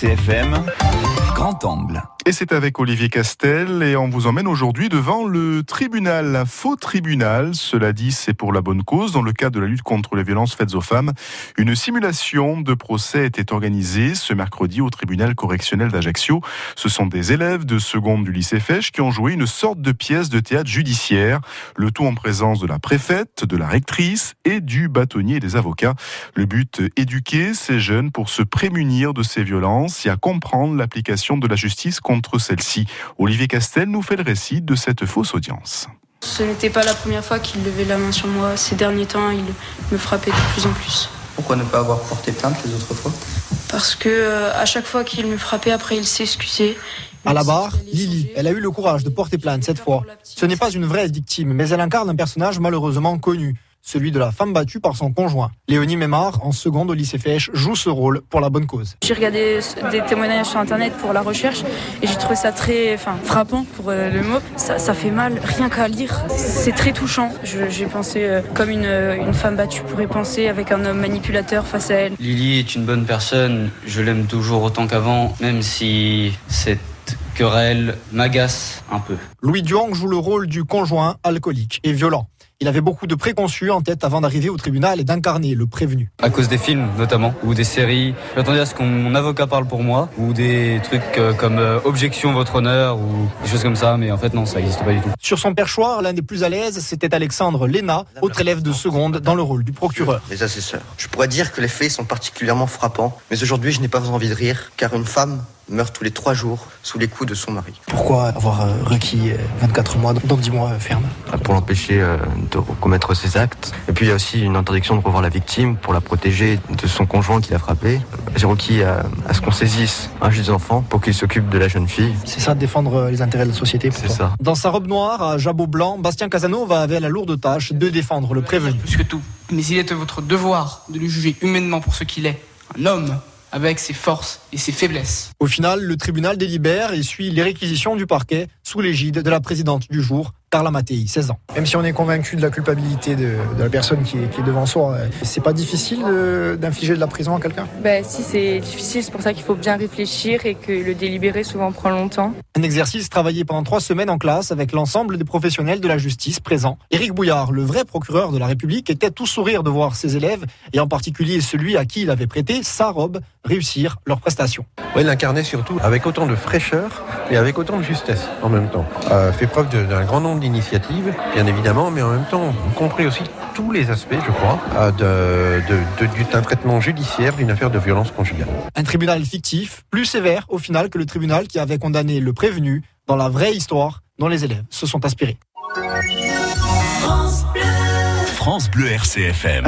CFM, grand angle. Et c'est avec Olivier Castel et on vous emmène aujourd'hui devant le tribunal, un faux tribunal. Cela dit, c'est pour la bonne cause. Dans le cadre de la lutte contre les violences faites aux femmes, une simulation de procès était organisée ce mercredi au tribunal correctionnel d'Ajaccio. Ce sont des élèves de seconde du lycée Fèche qui ont joué une sorte de pièce de théâtre judiciaire. Le tout en présence de la préfète, de la rectrice et du bâtonnier et des avocats. Le but, éduquer ces jeunes pour se prémunir de ces violences et à comprendre l'application de la justice celle-ci. Olivier Castel nous fait le récit de cette fausse audience. Ce n'était pas la première fois qu'il levait la main sur moi. Ces derniers temps, il me frappait de plus en plus. Pourquoi ne pas avoir porté plainte les autres fois? Parce que euh, à chaque fois qu'il me frappait, après il s'excusait. À la barre, Lily, elle a eu le courage de porter plainte cette fois. Ce n'est pas une vraie victime, mais elle incarne un personnage malheureusement connu celui de la femme battue par son conjoint. Léonie Mémard, en seconde au lycée Fèche, joue ce rôle pour la bonne cause. J'ai regardé des témoignages sur Internet pour la recherche et j'ai trouvé ça très enfin, frappant pour euh, le mot. Ça, ça, fait mal, rien qu'à lire. C'est très touchant. J'ai pensé euh, comme une, une, femme battue pourrait penser avec un homme manipulateur face à elle. Lily est une bonne personne. Je l'aime toujours autant qu'avant, même si cette querelle m'agace un peu. Louis Duang joue le rôle du conjoint alcoolique et violent. Il avait beaucoup de préconçus en tête avant d'arriver au tribunal et d'incarner le prévenu. À cause des films notamment, ou des séries. J'attendais à ce que mon avocat parle pour moi, ou des trucs euh, comme euh, objection votre honneur, ou des choses comme ça, mais en fait non, ça n'existe pas du tout. Sur son perchoir, l'un des plus à l'aise, c'était Alexandre Léna, autre élève de seconde dans le rôle du procureur. Les assesseurs. Je pourrais dire que les faits sont particulièrement frappants, mais aujourd'hui je n'ai pas envie de rire, car une femme meurt tous les trois jours sous les coups de son mari. Pourquoi avoir euh, requis 24 mois, donc 10 mois ferme? Pour l'empêcher de commettre ses actes. Et puis il y a aussi une interdiction de revoir la victime pour la protéger de son conjoint qui l'a frappé. J'ai requis à, à, ce qu'on saisisse un juge des enfants pour qu'il s'occupe de la jeune fille. C'est ça, défendre les intérêts de la société C'est ça. Dans sa robe noire, à jabot blanc, Bastien Casanova avait la lourde tâche de défendre le prévenu. Plus que tout, mais il est de votre devoir de le juger humainement pour ce qu'il est, un homme avec ses forces et ses faiblesses. Au final, le tribunal délibère et suit les réquisitions du parquet sous l'égide de la présidente du jour, Carla Mattei, 16 ans. Même si on est convaincu de la culpabilité de, de la personne qui est, qui est, devant soi, c'est pas difficile d'infliger de, de, la prison à quelqu'un? Ben si, c'est difficile, c'est pour ça qu'il faut bien réfléchir et que le délibéré souvent prend longtemps. Un exercice travaillé pendant trois semaines en classe avec l'ensemble des professionnels de la justice présents. Éric Bouillard, le vrai procureur de la République, était tout sourire de voir ses élèves, et en particulier celui à qui il avait prêté sa robe, réussir leur prestation. Oui, l'incarnait surtout avec autant de fraîcheur et avec autant de justesse en même temps. Euh, fait preuve d'un grand nombre d'initiatives, bien évidemment, mais en même temps, compris aussi tous les aspects, je crois, d'un traitement judiciaire d'une affaire de violence conjugale. Un tribunal fictif, plus sévère au final que le tribunal qui avait condamné le prévenu dans la vraie histoire dont les élèves se sont inspirés. France Bleu, France Bleu RCFM.